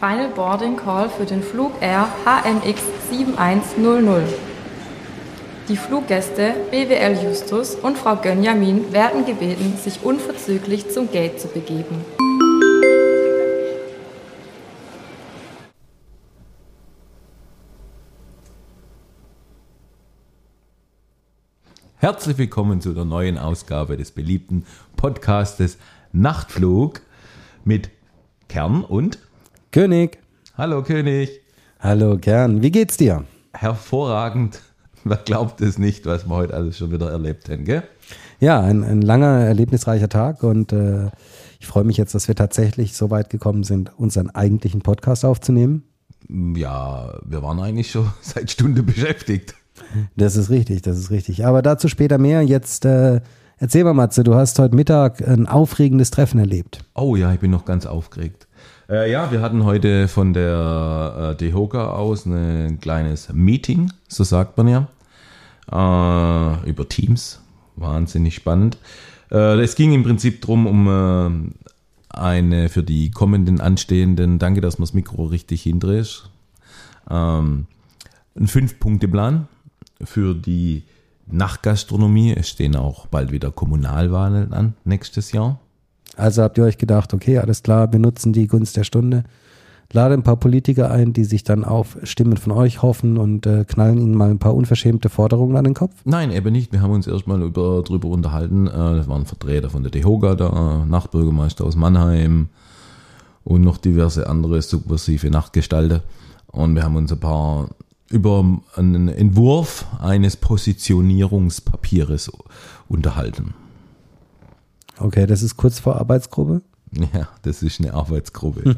Final Boarding Call für den Flug Air HMX 7100. Die Fluggäste BWL Justus und Frau Gönjamin werden gebeten, sich unverzüglich zum Gate zu begeben. Herzlich willkommen zu der neuen Ausgabe des beliebten Podcastes Nachtflug mit Kern und König. Hallo König. Hallo Kern. Wie geht's dir? Hervorragend. Wer glaubt es nicht, was wir heute alles schon wieder erlebt haben, gell? Ja, ein, ein langer, erlebnisreicher Tag und äh, ich freue mich jetzt, dass wir tatsächlich so weit gekommen sind, unseren eigentlichen Podcast aufzunehmen. Ja, wir waren eigentlich schon seit Stunde beschäftigt. Das ist richtig, das ist richtig. Aber dazu später mehr. Jetzt äh, erzähl mal, Matze, du hast heute Mittag ein aufregendes Treffen erlebt. Oh ja, ich bin noch ganz aufgeregt. Äh, ja, wir hatten heute von der äh, DEHOGA aus ein kleines Meeting, so sagt man ja, äh, über Teams. Wahnsinnig spannend. Äh, es ging im Prinzip darum, um äh, eine für die kommenden anstehenden, danke, dass man das Mikro richtig hindreht, ähm, ein Fünf-Punkte-Plan für die Nachtgastronomie. Es stehen auch bald wieder Kommunalwahlen an nächstes Jahr. Also habt ihr euch gedacht, okay, alles klar, wir nutzen die Gunst der Stunde, lade ein paar Politiker ein, die sich dann auf Stimmen von euch hoffen und äh, knallen ihnen mal ein paar unverschämte Forderungen an den Kopf? Nein, eben nicht. Wir haben uns erstmal über, drüber unterhalten. Äh, Das waren Vertreter von der DEHOGA da, Nachtbürgermeister aus Mannheim und noch diverse andere subversive Nachtgestalter. Und wir haben uns ein paar über einen Entwurf eines Positionierungspapiers unterhalten. Okay, das ist kurz vor Arbeitsgruppe. Ja, das ist eine Arbeitsgruppe.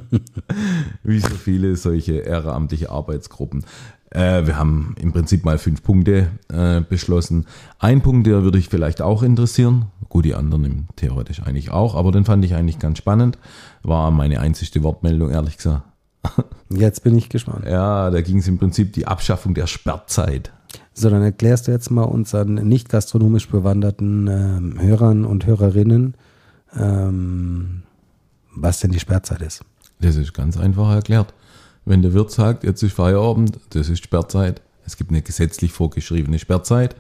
Wie so viele solche ehrenamtliche Arbeitsgruppen. Äh, wir haben im Prinzip mal fünf Punkte äh, beschlossen. Ein Punkt, der würde ich vielleicht auch interessieren. Gut, die anderen im theoretisch eigentlich auch, aber den fand ich eigentlich ganz spannend. War meine einzigste Wortmeldung, ehrlich gesagt. Jetzt bin ich gespannt. Ja, da ging es im Prinzip die Abschaffung der Sperrzeit. So, dann erklärst du jetzt mal unseren nicht gastronomisch bewanderten ähm, Hörern und Hörerinnen, ähm, was denn die Sperrzeit ist. Das ist ganz einfach erklärt. Wenn der Wirt sagt, jetzt ist Feierabend, das ist Sperrzeit. Es gibt eine gesetzlich vorgeschriebene Sperrzeit.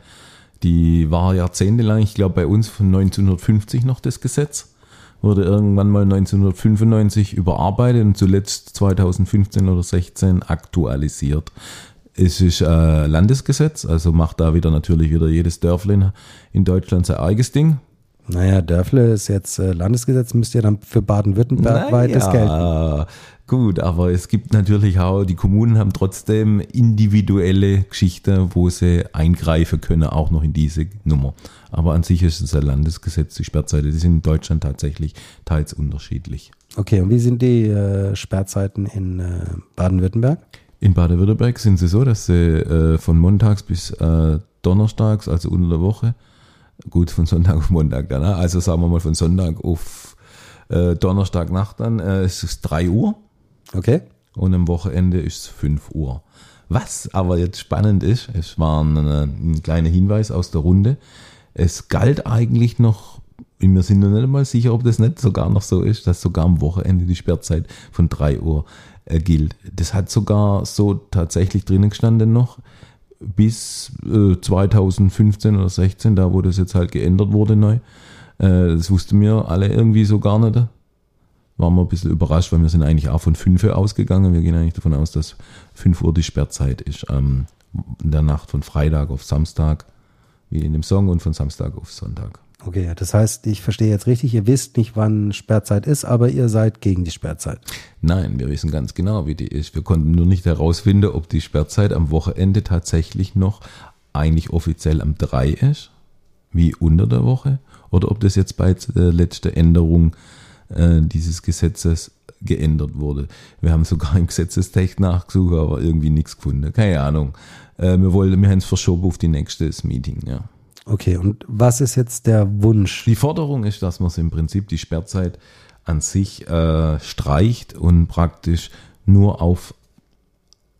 Die war jahrzehntelang, ich glaube bei uns von 1950 noch das Gesetz. Wurde irgendwann mal 1995 überarbeitet und zuletzt 2015 oder 16 aktualisiert. Es ist äh, Landesgesetz, also macht da wieder natürlich wieder jedes Dörflin in Deutschland sein eigenes Ding. Naja, Dörfle ist jetzt äh, Landesgesetz, müsste ja dann für Baden-Württemberg weites gelten. Gut, aber es gibt natürlich auch, die Kommunen haben trotzdem individuelle Geschichten, wo sie eingreifen können, auch noch in diese Nummer. Aber an sich ist es ein Landesgesetz, die Sperrzeit, die sind in Deutschland tatsächlich teils unterschiedlich. Okay, und wie sind die äh, Sperrzeiten in äh, Baden-Württemberg? In Baden-Württemberg sind sie so, dass sie äh, von montags bis äh, donnerstags, also unter der Woche, gut, von Sonntag auf Montag dann, ne? also sagen wir mal von Sonntag auf äh, Donnerstagnacht dann, äh, es ist 3 Uhr Okay. und am Wochenende ist es 5 Uhr. Was aber jetzt spannend ist, es war ein, ein kleiner Hinweis aus der Runde, es galt eigentlich noch, wir sind noch nicht mal sicher, ob das nicht sogar noch so ist, dass sogar am Wochenende die Sperrzeit von 3 Uhr äh, gilt. Das hat sogar so tatsächlich drinnen gestanden noch bis äh, 2015 oder 16, da wo das jetzt halt geändert wurde neu. Äh, das wussten wir alle irgendwie so gar nicht. Waren wir ein bisschen überrascht, weil wir sind eigentlich auch von 5 Uhr ausgegangen. Wir gehen eigentlich davon aus, dass 5 Uhr die Sperrzeit ist. Ähm, in der Nacht von Freitag auf Samstag, wie in dem Song, und von Samstag auf Sonntag. Okay, das heißt, ich verstehe jetzt richtig, ihr wisst nicht, wann Sperrzeit ist, aber ihr seid gegen die Sperrzeit. Nein, wir wissen ganz genau, wie die ist. Wir konnten nur nicht herausfinden, ob die Sperrzeit am Wochenende tatsächlich noch eigentlich offiziell am 3 ist, wie unter der Woche, oder ob das jetzt bei der letzten Änderung äh, dieses Gesetzes geändert wurde. Wir haben sogar im Gesetzestext nachgesucht, aber irgendwie nichts gefunden. Keine Ahnung. Äh, wir wollen, wir haben es verschoben auf die nächste Meeting, ja. Okay, und was ist jetzt der Wunsch? Die Forderung ist, dass man im Prinzip die Sperrzeit an sich äh, streicht und praktisch nur auf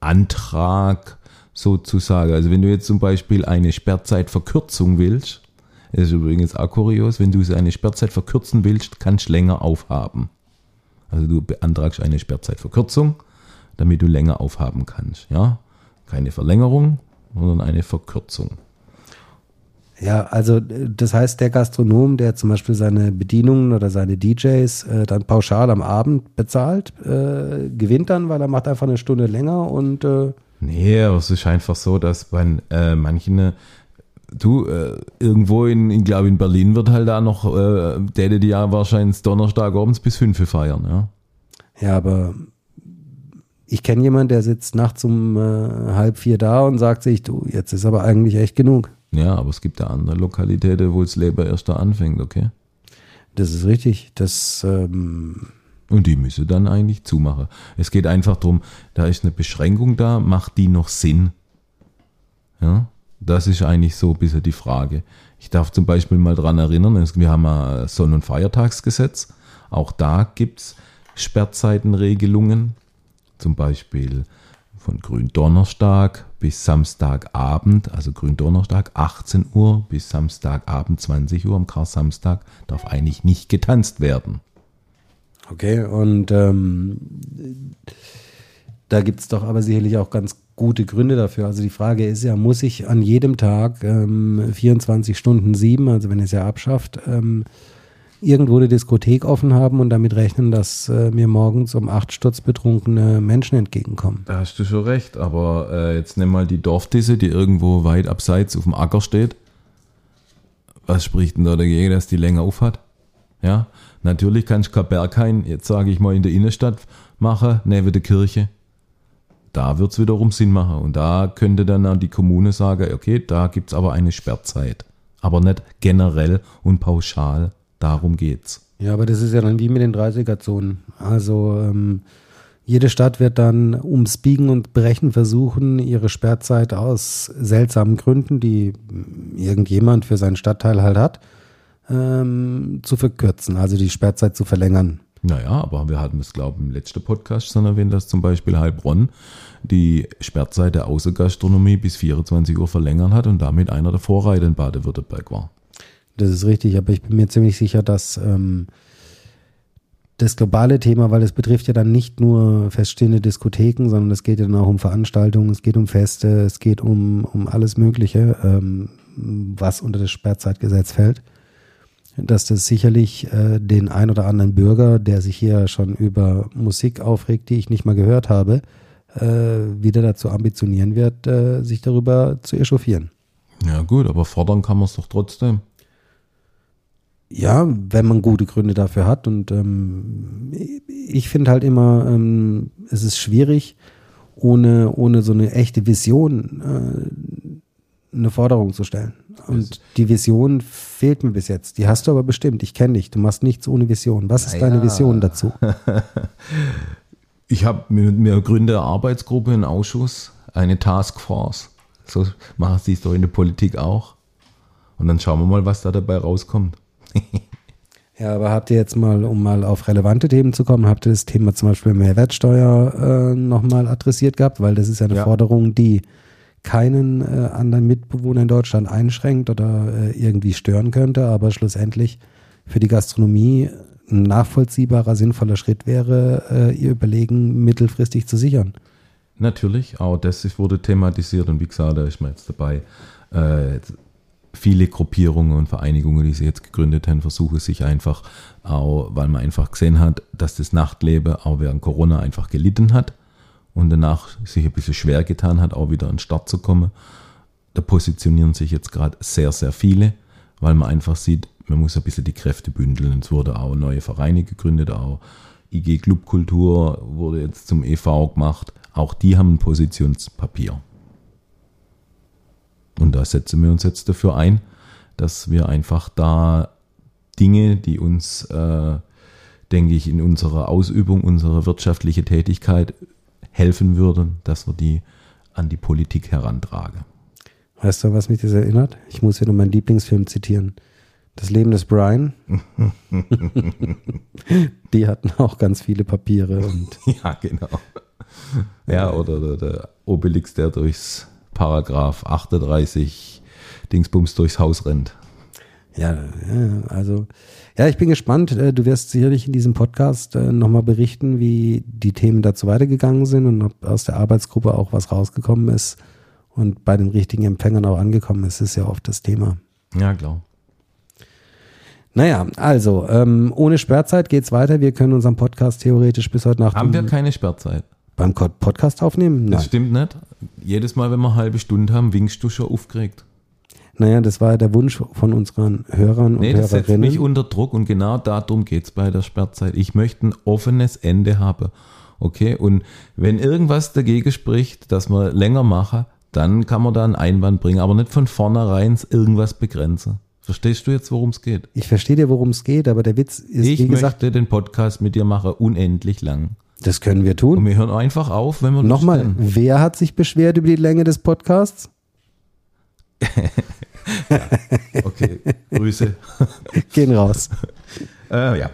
Antrag sozusagen. Also wenn du jetzt zum Beispiel eine Sperrzeitverkürzung willst, das ist übrigens auch kurios, wenn du eine Sperrzeit verkürzen willst, kannst du länger aufhaben. Also du beantragst eine Sperrzeitverkürzung damit du länger aufhaben kannst. Ja, keine Verlängerung, sondern eine Verkürzung. Ja, also das heißt, der Gastronom, der zum Beispiel seine Bedienungen oder seine DJs äh, dann pauschal am Abend bezahlt, äh, gewinnt dann, weil er macht einfach eine Stunde länger und äh Nee, aber es ist einfach so, dass bei äh, manchen, du, äh, irgendwo in, in glaube in Berlin wird halt da noch, äh, der die ja wahrscheinlich Donnerstag abends bis fünf feiern, ja. Ja, aber ich kenne jemanden, der sitzt nachts um äh, halb vier da und sagt sich, du, jetzt ist aber eigentlich echt genug. Ja, aber es gibt ja andere Lokalitäten, wo das Leben erst da anfängt, okay? Das ist richtig. Das ähm, Und die müsse dann eigentlich zumachen. Es geht einfach darum, da ist eine Beschränkung da, macht die noch Sinn? Ja, das ist eigentlich so ein bisschen die Frage. Ich darf zum Beispiel mal dran erinnern, es- wir haben ein Sonn- und Feiertagsgesetz. Auch da gibt's Sperrzeitenregelungen. Zum Beispiel von Gründonnerstag bis Samstagabend, also Gründonnerstag 18 Uhr bis Samstagabend 20 Uhr. Am Kar-Samstag darf eigentlich nicht getanzt werden. Okay, und ähm, da gibt es doch aber sicherlich auch ganz gute Gründe dafür. Also die Frage ist ja, muss ich an jedem Tag ähm, 24 Stunden sieben, also wenn ihr es ja abschafft, ähm, irgendwo eine Diskothek offen haben und damit rechnen, dass äh, mir morgens um acht sturzbetrunkene Menschen entgegenkommen? Da hast du schon recht, aber äh, jetzt nimm mal die Dorfdisse, die irgendwo weit abseits auf dem Acker steht. Was spricht denn da dagegen, dass die länger aufhat? Ja, natürlich kannst du kein Berghain, jetzt sage ich mal, in der Innenstadt machen, neben der Kirche. Da wird's wiederum Sinn machen. Und da könnte dann die Kommune sagen, okay, da gibt's aber eine Sperrzeit. Aber nicht generell und pauschal. Darum geht's. Ja, aber das ist ja dann wie mit den 30er-Zonen. Also ähm, jede Stadt wird dann ums Biegen und Brechen versuchen, ihre Sperrzeit aus seltsamen Gründen, die irgendjemand für seinen Stadtteil halt hat, ähm, zu verkürzen, also die Sperrzeit zu verlängern. Naja, aber wir hatten es, glaube ich, im letzten Podcast schon erwähnt, dass zum Beispiel Heilbronn die Sperrzeit der Außengastronomie bis 24 Uhr verlängern hat und damit einer der Vorreiter in Baden-Württemberg war. Das ist richtig, aber ich bin mir ziemlich sicher, dass ähm, das globale Thema, weil es betrifft ja dann nicht nur feststehende Diskotheken, sondern es geht ja dann auch um Veranstaltungen, es geht um Feste, es geht um, um alles Mögliche, ähm, was unter das Sperrzeitgesetz fällt. Dass das sicherlich äh, den ein oder anderen Bürger, der sich hier schon über Musik aufregt, die ich nicht mal gehört habe, äh, wieder dazu ambitionieren wird, äh, sich darüber zu echauffieren. Ja gut, aber fordern kann man es doch trotzdem. Ja, wenn man gute Gründe dafür hat. Und ähm, ich finde halt immer, ähm, es ist schwierig, ohne, ohne so eine echte Vision äh, eine Forderung zu stellen. Und die Vision fehlt mir bis jetzt. Die hast du aber bestimmt. Ich kenne dich. Du machst nichts ohne Vision. Was ist Naja. deine Vision dazu? Ich habe mir, mir gründe eine Arbeitsgruppe, einen Ausschuss, eine Taskforce. So machen sie es doch in der Politik auch. Und dann schauen wir mal, was da dabei rauskommt. Ja, aber habt ihr jetzt mal, um mal auf relevante Themen zu kommen, habt ihr das Thema zum Beispiel Mehrwertsteuer äh, nochmal adressiert gehabt? Weil das ist ja eine Ja. Forderung, die keinen äh, anderen Mitbewohner in Deutschland einschränkt oder äh, irgendwie stören könnte, aber schlussendlich für die Gastronomie ein nachvollziehbarer, sinnvoller Schritt wäre, äh, ihr Überlegen mittelfristig zu sichern. Natürlich, auch das wurde thematisiert und wie gesagt, da ist man jetzt dabei. Viele Gruppierungen und Vereinigungen, die sie jetzt gegründet haben, versuchen sich einfach, auch, weil man einfach gesehen hat, dass das Nachtleben auch während Corona einfach gelitten hat und danach sich ein bisschen schwer getan hat, auch wieder an den Start zu kommen. Da positionieren sich jetzt gerade sehr, sehr viele, weil man einfach sieht, man muss ein bisschen die Kräfte bündeln. Es wurde auch neue Vereine gegründet, auch IG Clubkultur wurde jetzt zum EV gemacht. Auch die haben ein Positionspapier. Und da setzen wir uns jetzt dafür ein, dass wir einfach da Dinge, die uns, äh, denke ich, in unserer Ausübung unserer wirtschaftlichen Tätigkeit helfen würden, dass wir die an die Politik herantragen. Weißt du, was mich das erinnert? Ich muss hier nur meinen Lieblingsfilm zitieren. Das Leben des Brian. Die hatten auch ganz viele Papiere Ja, genau. Ja, oder der, der Obelix, der durchs Paragraph 38 Dingsbums durchs Haus rennt. Ja, also, ja, ich bin gespannt. Äh, Du wirst sicherlich in diesem Podcast äh, nochmal berichten, wie die Themen dazu weitergegangen sind und ob aus der Arbeitsgruppe auch was rausgekommen ist und bei den richtigen Empfängern auch angekommen ist, ist ja oft das Thema. Ja, klar. Naja, also, ähm, ohne Sperrzeit geht's weiter. Wir können unseren Podcast theoretisch bis heute Nacht Haben wir keine Sperrzeit? Beim Podcast aufnehmen? Das Nein. stimmt nicht. Jedes Mal, wenn wir eine halbe Stunde haben, winkst du schon aufgeregt. Naja, das war ja der Wunsch von unseren Hörern und Nee, das setzt mich unter Druck und genau darum geht's bei der Sperrzeit. Ich möchte ein offenes Ende haben. Okay? Und wenn irgendwas dagegen spricht, dass wir länger machen, dann kann man da einen Einwand bringen, aber nicht von vornherein irgendwas begrenzen. Verstehst du jetzt, worum es geht? ich verstehe dir, worum es geht, aber der Witz ist, ich wie gesagt, möchte den Podcast mit dir machen, unendlich lang. Das können wir Und tun. wir hören einfach auf, wenn wir Nochmal, wer hat sich beschwert über die Länge des Podcasts? Okay, Grüße. Gehen raus. Äh, ja.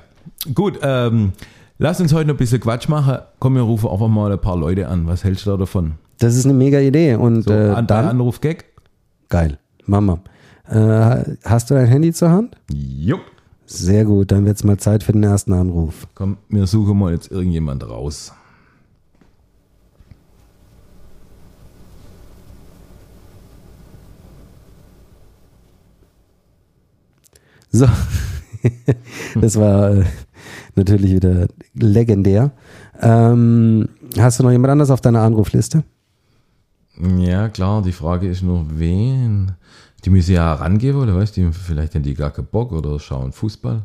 Gut, ähm, lass uns heute noch ein bisschen Quatsch machen. Komm, wir rufen einfach mal ein paar Leute an. Was hältst du da davon? Das ist eine mega Idee. Und So, äh, an, dann, Anruf Gag? geil, Mama. Äh, hast du dein Handy zur Hand? Jupp. Sehr gut, dann wird's mal Zeit für den ersten Anruf. Komm, wir suchen mal jetzt irgendjemand raus. So, das war äh, natürlich wieder legendär. Ähm, hast du noch jemand anders auf deiner Anrufliste? Ja, klar, die Frage ist nur, wen? Die müssen ja rangehen wollen, weißt du? Vielleicht haben die gar keinen Bock oder schauen Fußball.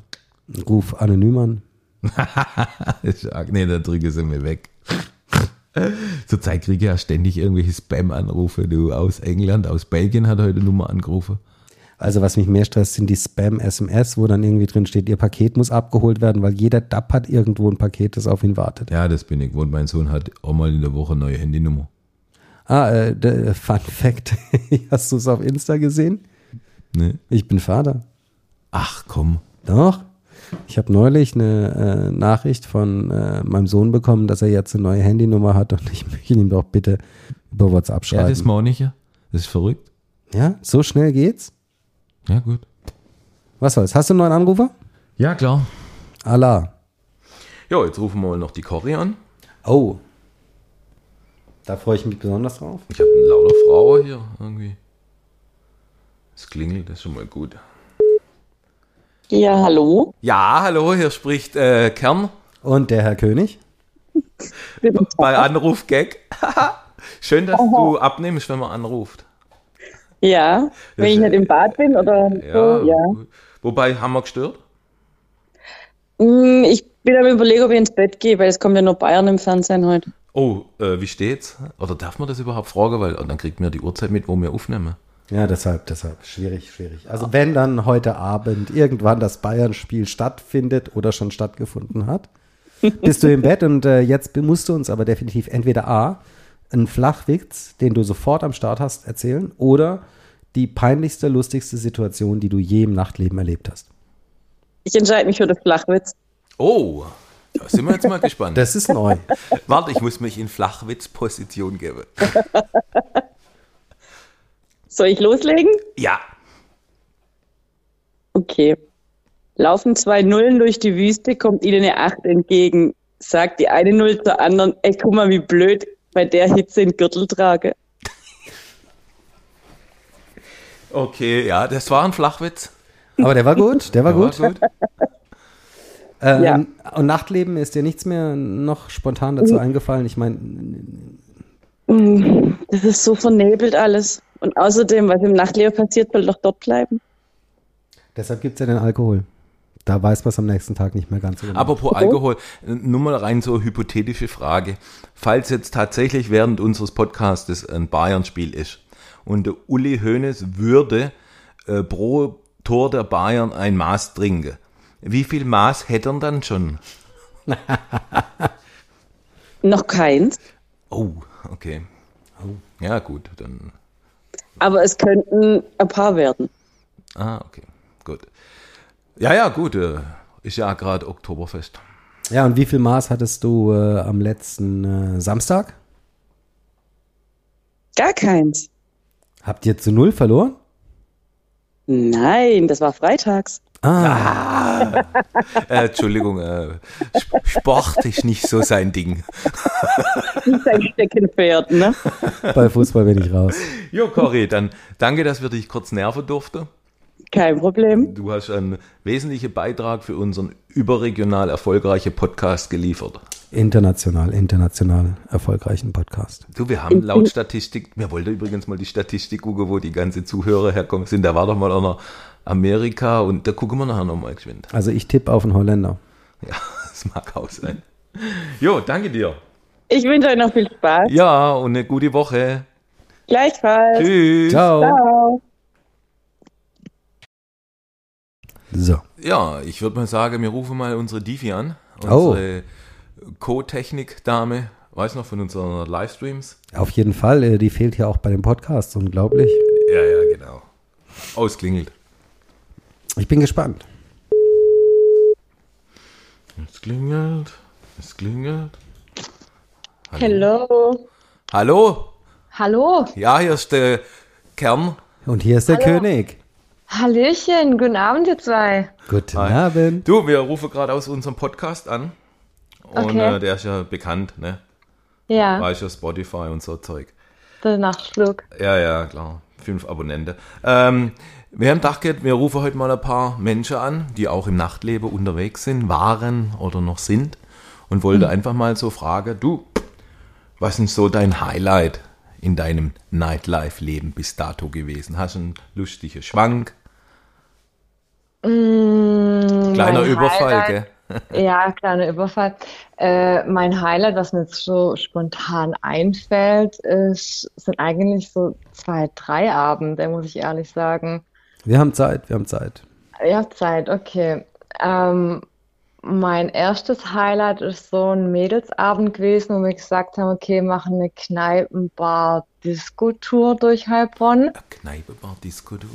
Ruf anonym an. Nee, da drücke sie mir weg. Zurzeit kriege ich ja ständig irgendwelche Spam-Anrufe. Du aus England, aus Belgien hat heute Nummer angerufen. Also was mich mehr stresst, sind die Spam-SMS, wo dann irgendwie drin steht, ihr Paket muss abgeholt werden, weil jeder Dapp hat irgendwo ein Paket, das auf ihn wartet. Ja, das bin ich gewohnt. Mein Sohn hat auch mal in der Woche eine neue Handynummer. Ah, äh, der Fun Fact. Hast du es auf Insta gesehen? Ne? Ich bin Vater. Ach komm. Doch. Ich habe neulich eine äh, Nachricht von äh, meinem Sohn bekommen, dass er jetzt eine neue Handynummer hat und ich möchte ihm doch bitte über WhatsApp Ja, das schreiben. meine ich ja. Das ist verrückt. Ja, so schnell geht's? Ja, gut. Was soll's? Hast du einen neuen Anrufer? Ja, klar. Allah. Ja, jetzt rufen wir mal noch die Cory an. Oh. Da freue ich mich besonders drauf. Ich habe eine laute Frau hier irgendwie. Es klingelt, das ist schon mal gut. Ja, hallo. Ja, hallo, hier spricht äh, Kern Und der Herr König? bei Anruf Gag. Schön, dass du abnimmst, wenn man anruft. Ja, wenn ich nicht im Bad bin oder Ja, so, ja. Wobei, haben wir gestört? Hm, Ich bin am überlegen, ob ich ins Bett gehe, weil es kommt ja nur Bayern im Fernsehen heute. Oh, äh, wie steht's? Oder darf man das überhaupt fragen? Weil und dann kriegt man die Uhrzeit mit, wo wir aufnehmen. Ja, deshalb, deshalb. Schwierig, schwierig. Also wenn dann heute Abend irgendwann das Bayern-Spiel stattfindet oder schon stattgefunden hat, bist du im Bett und äh, jetzt musst du uns aber definitiv entweder A, einen Flachwitz, den du sofort am Start hast, erzählen oder die peinlichste, lustigste Situation, die du je im Nachtleben erlebt hast. Ich entscheide mich für den Flachwitz. Oh, da sind wir jetzt mal gespannt. Das ist neu. Warte, ich muss mich in Flachwitzposition geben. Soll ich loslegen? Ja. Okay. Laufen zwei Nullen durch die Wüste, kommt ihnen eine Acht entgegen. Sagt die eine Null zur anderen, ey, guck mal, wie blöd, bei der Hitze den Gürtel trage. Okay, ja, das war ein Flachwitz. Aber der war gut, der war Ja, gut. gut. Ähm, Ja. Und Nachtleben ist dir nichts mehr noch spontan dazu eingefallen? Ich meine, Hm, Das ist so vernebelt alles. Und außerdem, was im Nachtleben passiert, soll doch dort bleiben. deshalb gibt es ja den Alkohol. Da weiß man es am nächsten Tag nicht mehr ganz so genau. Apropos Alkohol, nur mal rein so eine hypothetische Frage. Falls jetzt tatsächlich während unseres Podcastes ein Bayern-Spiel ist und der Uli Hoeneß würde äh, pro Tor der Bayern ein Maß trinken, wie viel Maß hätte er dann schon? Noch keins. Oh, okay. Ja, gut, dann. Aber es könnten ein paar werden. Ah, okay, gut. Ja, ja, gut. Äh, ist ja gerade Oktoberfest. Ja, und wie viel Maß hattest du äh, am letzten äh, Samstag? Gar keins. Habt ihr zu null verloren? Nein, das war freitags. Ah, Äh, Entschuldigung, äh, Sp- Sport ist nicht so sein Ding. Nicht sein Steckenpferd, ne? bei Fußball bin ich raus. Jo, Cory, dann danke, dass wir dich kurz nerven durften. Kein Problem. Du hast einen wesentlichen Beitrag für unseren überregional erfolgreichen Podcast geliefert. International, international erfolgreichen Podcast. Du, wir haben laut Statistik, wir wollten übrigens mal die Statistik gucken, wo die ganzen Zuhörer herkommen sind. Da war doch mal einer Amerika und da gucken wir nachher nochmal geschwind. Also ich tippe auf einen Holländer. Ja, das mag auch sein. Jo, danke dir. Ich wünsche euch noch viel Spaß. Ja, und eine gute Woche. Gleichfalls. Tschüss. Ciao. Ciao. So. Ja, ich würde mal sagen, wir rufen mal unsere Divi an. Oh. Unsere Co-Technik-Dame, weiß noch von unseren Livestreams. Auf jeden Fall, äh, die fehlt hier auch bei dem Podcast, unglaublich. Ja, ja, genau. Ausklingelt. Ich bin gespannt. Es klingelt. Es klingelt. Hello. Hallo? Hallo, Ja, hier ist der Kern. Und hier ist der Hallo. König. Hallöchen, guten Abend ihr zwei. Guten Hi. Abend. Du, wir rufen gerade aus unserem Podcast an. Und Okay. äh, der ist ja bekannt, ne? Ja, Weißt ja, Spotify und so Zeug. der Nachtflug. Ja, ja, klar. Fünf Abonnenten. Ähm, wir haben gedacht, wir rufen heute mal ein paar Menschen an, die auch im Nachtleben unterwegs sind, waren oder noch sind. Und wollte einfach mal so fragen, du, was ist so dein Highlight in deinem Nightlife-Leben bis dato gewesen? Hast du einen lustigen Schwank? Mm, Kleiner Überfall, Highlight- gell? Ja, kleiner Überfall. Äh, mein Highlight, was mir jetzt so spontan einfällt, ist, sind eigentlich so zwei, drei Abende, muss ich ehrlich sagen. Wir haben Zeit, wir haben Zeit. Ihr habt Zeit, okay. Ähm, mein erstes Highlight ist so ein Mädelsabend gewesen, wo wir gesagt haben, okay, machen eine Kneipenbar-Disco-Tour durch Heilbronn. Kneipe, Bar, Disco, du.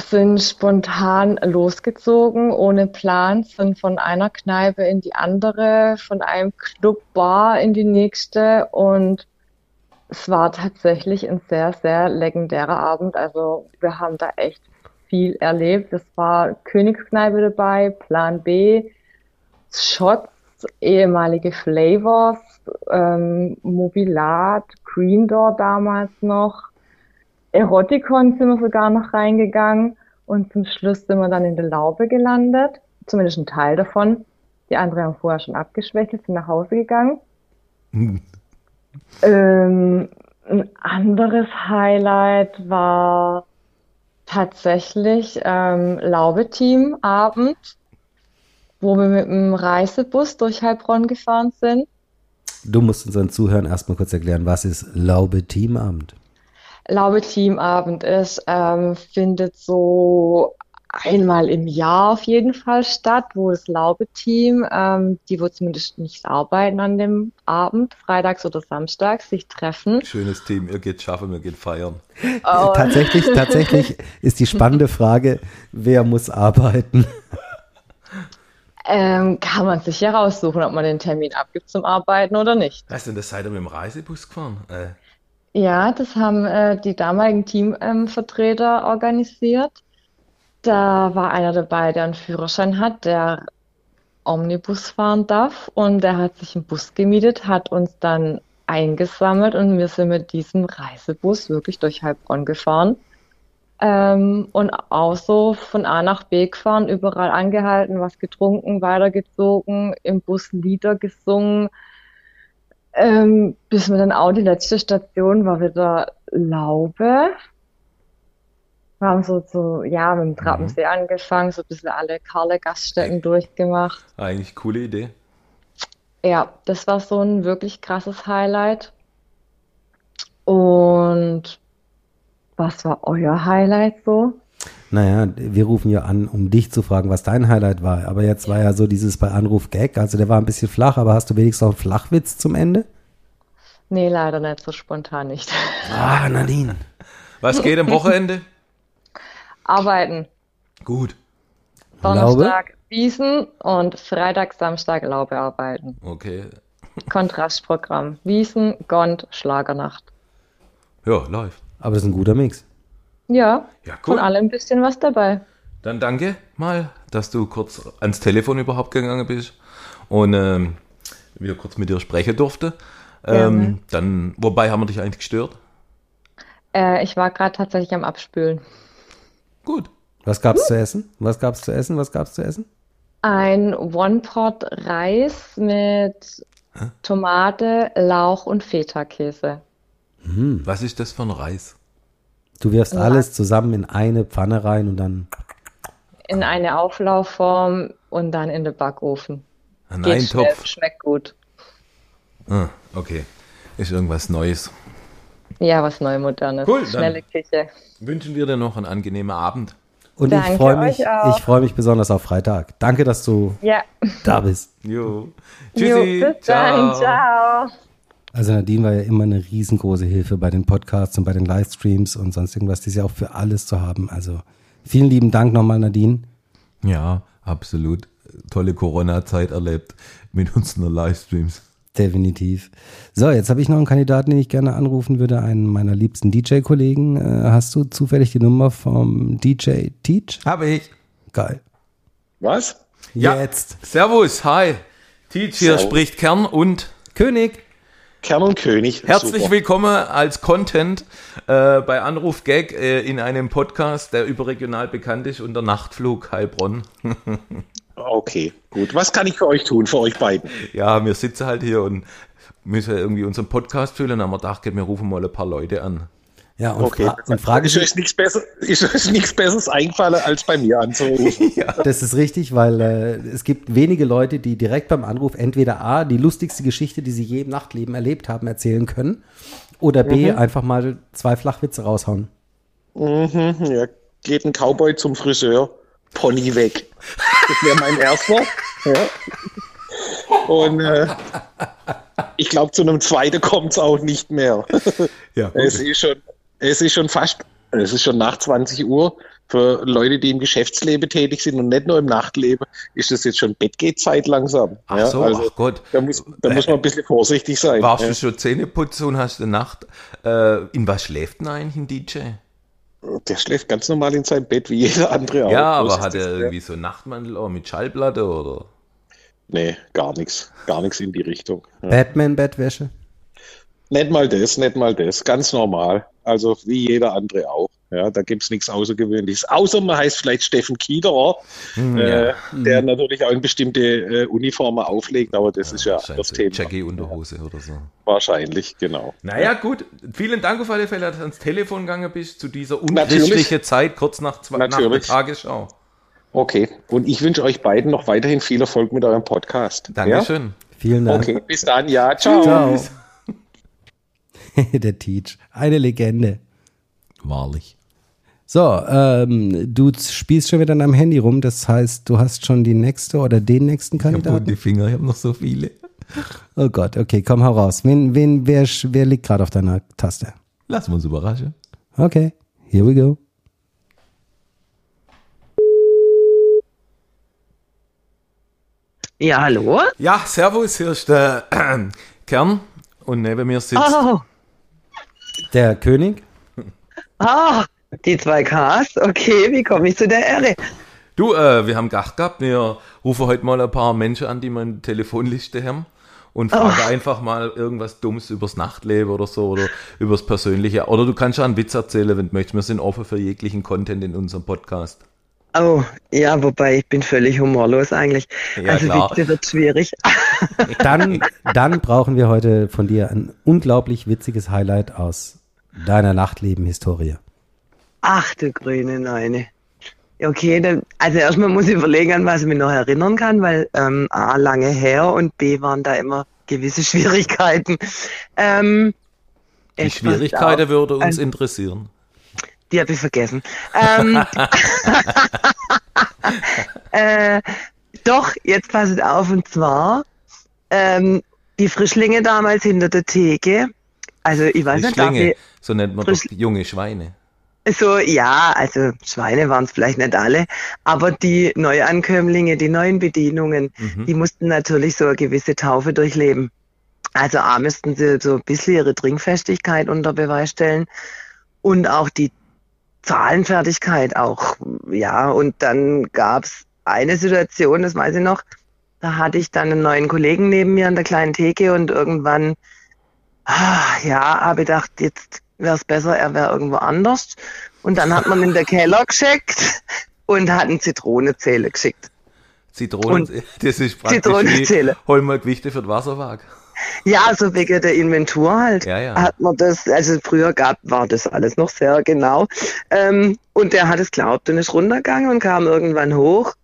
Sind spontan losgezogen, ohne Plan, sind von einer Kneipe in die andere, von einem Club Bar in die nächste und es war tatsächlich ein sehr, sehr legendärer Abend. Also wir haben da echt viel erlebt. Es war Königskneipe dabei, Plan B, Shots, ehemalige Flavors, ähm, Mobilat, Green Door damals noch. Erotikon sind wir sogar noch reingegangen und zum Schluss sind wir dann in der Laube gelandet. Zumindest ein Teil davon. Die anderen haben vorher schon abgeschwächt, sind nach Hause gegangen. Ähm, ein anderes Highlight war tatsächlich ähm, Laube-Team-Abend, wo wir mit dem Reisebus durch Heilbronn gefahren sind. Du musst unseren Zuhörern erstmal kurz erklären, was ist Laube Teamabend? Laube Teamabend ist, ähm, findet so einmal im Jahr auf jeden Fall statt, wo das Laube-Team, ähm, die wo zumindest nicht arbeiten an dem Abend, freitags oder samstags, sich treffen. Schönes Team, ihr geht schaffen, wir gehen feiern. Oh. Tatsächlich, tatsächlich ist die spannende Frage, wer muss arbeiten? Ähm, kann man sich ja raussuchen, ob man den Termin abgibt zum Arbeiten oder nicht. Was denn, das seid ihr mit dem Reisebus gefahren? Äh, Ja, das haben äh, die damaligen Teamvertreter organisiert. Da war einer dabei, der einen Führerschein hat, der Omnibus fahren darf und der hat sich einen Bus gemietet, hat uns dann eingesammelt und wir sind mit diesem Reisebus wirklich durch Heilbronn gefahren. Ähm, und auch so von A nach B gefahren, überall angehalten, was getrunken, weitergezogen, im Bus Lieder gesungen. Ähm, bis wir dann auch die letzte Station war wieder Laube. Wir haben so, so, ja, mit dem Trappensee angefangen, so ein bisschen alle Karle Gaststätten durchgemacht. eigentlich coole Idee. Ja, das war so ein wirklich krasses Highlight. Und was war euer Highlight so? Naja, wir rufen ja an, um dich zu fragen, was dein Highlight war. Aber jetzt war ja so dieses bei Anruf Gag, also der war ein bisschen flach, aber hast du wenigstens noch einen Flachwitz zum Ende? Nee, leider nicht so spontan nicht. Ah, Nadine. Was geht am Wochenende? Arbeiten. Gut. Donnerstag Wiesen und Freitag, Samstag Laube arbeiten. Okay. Kontrastprogramm. Wiesen, Gond, Schlagernacht. Ja, läuft. Aber das ist ein guter Mix. Ja, Ja, von cool. allem ein bisschen was dabei. Dann danke mal, dass du kurz ans Telefon überhaupt gegangen bist und ähm, wir kurz mit dir sprechen durfte. Ähm, dann, wobei haben wir dich eigentlich gestört? Äh, ich war gerade tatsächlich am Abspülen. Gut. Was gab's zu essen? Was gab's zu essen? Was gab's zu essen? Ein One-Pot-Reis mit Tomate, Lauch und Feta-Käse. Was ist das für ein Reis? Du wirfst alles zusammen in eine Pfanne rein und dann. In eine Auflaufform und dann in den Backofen. Ein Geht schnell, Eintopf. schmeckt gut. Ah, okay. Ist irgendwas Neues. Ja, was Neumodernes. Cool, dann- Schnelle Küche. Wünschen wir dir noch einen angenehmen Abend. Und ich Danke freue mich, ich freue mich besonders auf Freitag. Danke, dass du Ja. da bist. Jo. Jo, Tschüssi. bis dann. Ciao. Also Nadine war ja immer eine riesengroße Hilfe bei den Podcasts und bei den Livestreams und sonst irgendwas. Die ist ja auch für alles zu haben. Also vielen lieben Dank nochmal, Nadine. Ja, absolut. Tolle Corona-Zeit erlebt mit unseren Livestreams. Definitiv. So, jetzt habe ich noch einen Kandidaten, den ich gerne anrufen würde, einen meiner liebsten DJ-Kollegen. Äh, hast du zufällig die Nummer vom DJ Teach? Habe ich. Geil. Was? Ja. Jetzt. Servus, hi. Teach hier Servus. spricht Kern und König. Kern und König. herzlich Super. willkommen als Content äh, bei Anruf Gag äh, in einem Podcast, der überregional bekannt ist unter Nachtflug Heilbronn. Okay, gut. Was kann ich für euch tun, für euch beiden? Ja, wir sitzen halt hier und müssen irgendwie unseren Podcast füllen. Haben wir gedacht, wir rufen mal ein paar Leute an. Ja, und, Okay. fra und frage ist euch nichts besser, ist euch nichts Besseres eingefallen, als bei mir anzurufen. Das ist richtig, weil äh, es gibt wenige Leute, die direkt beim Anruf entweder A, die lustigste Geschichte, die sie je im Nachtleben erlebt haben, erzählen können, oder B, einfach mal zwei Flachwitze raushauen. mhm, ja. Geht ein Cowboy zum Friseur, Pony weg. Das wäre mein erster. Ja. Und äh, ich glaube, zu einem zweiten kommt es auch nicht mehr. Ja, Es ist schon, es ist schon fast, es ist schon nach 20 Uhr. Für Leute, die im Geschäftsleben tätig sind und nicht nur im Nachtleben, ist das jetzt schon Bettgehzeit langsam. Ach so, also, ach Gott. Da muss, da muss man ein bisschen vorsichtig sein. Warst ja. du schon Zähne putzen und hast eine Nacht. Äh, in was schläft denn eigentlich ein DJ? Der schläft ganz normal in seinem Bett, wie jeder andere auch. Ja, aber hat er irgendwie so einen Nachtmantel auch mit Schallplatte oder? Nee, gar nichts. Gar nichts in die Richtung. Ja. Batman-Bettwäsche. Nicht mal das, nicht mal das. Ganz normal. Also wie jeder andere auch. Ja, da gibt's nichts Außergewöhnliches. Außer man heißt vielleicht Steffen Kiederer, äh, der natürlich auch in bestimmte äh, Uniformen auflegt, aber das ist ja das so Thema. Jackie-Unterhose oder so. Wahrscheinlich, genau. Naja, gut. Vielen Dank auf alle Fälle, dass du ans Telefon gegangen bist zu dieser unchristlichen Zeit, kurz nach, zwei, nach der. Tagesschau. Okay. Und ich wünsche euch beiden noch weiterhin viel Erfolg mit eurem Podcast. Dankeschön. Vielen Ja? Dank. Okay, bis dann. Ja, ciao. Ciao. Der Teach. Eine Legende. Wahrlich. So, ähm, du spielst schon wieder an deinem Handy rum. Das heißt, du hast schon die nächste oder den nächsten Ich habe Kandidaten? Finger, ich habe noch so viele. Oh Gott, okay, komm, hau raus. Wen, wen, wer, wer liegt gerade auf deiner Taste? Lassen wir uns überraschen. Okay, here we go. Ja, hallo? Ja, servus, hier ist der Kern und neben mir sitzt Oh, Der König? ah, die zwei Ks. Okay, wie komme ich zu der Ehre? Du, äh, wir haben Gast gehabt. Wir rufen heute mal ein paar Menschen an, die der Telefonliste haben. Und frage einfach mal irgendwas Dummes übers Nachtleben oder so oder übers Persönliche. Oder du kannst ja einen Witz erzählen, wenn du möchtest. Wir sind offen für jeglichen Content in unserem Podcast. Oh, ja, wobei ich bin völlig humorlos eigentlich. Ja, also klar. Witze wird schwierig. Dann, dann brauchen wir heute von dir ein unglaublich witziges Highlight aus deiner Nachtleben-Historie. Ach du grüne Neune. Okay, dann, also erstmal muss ich überlegen, an was ich mich noch erinnern kann, weil ähm, A, lange her und B, waren da immer gewisse Schwierigkeiten. Ähm, Die Schwierigkeiten würde uns Also- interessieren. Die habe ich vergessen. Ähm, äh, doch, jetzt passt auf, und zwar ähm, die Frischlinge damals hinter der Theke. Also ich weiß nicht, ich, so nennt man doch Frisch- junge Schweine. so, ja, also Schweine waren es vielleicht nicht alle, aber die Neuankömmlinge, die neuen Bedienungen, die mussten natürlich so eine gewisse Taufe durchleben. Also A müssten sie so ein bisschen ihre Trinkfestigkeit unter Beweis stellen und auch die Zahlenfertigkeit auch, ja. Und dann gab's eine Situation, das weiß ich noch, da hatte ich dann einen neuen Kollegen neben mir an der kleinen Theke und irgendwann, ah, ja, habe ich gedacht, jetzt wäre es besser, er wäre irgendwo anders. Und dann hat man in der Keller geschickt und hat einen Zitronenzähler geschickt. Zitronen, Und das ist praktisch Zitronenzähler. wie, hol mal Gewichte für den Wasserwagen. Ja, so wegen der Inventur halt. Ja, ja. Hat man das, also früher gab, war das alles noch sehr genau. Ähm, und der hat es glaubt und ist runtergegangen und kam irgendwann hoch.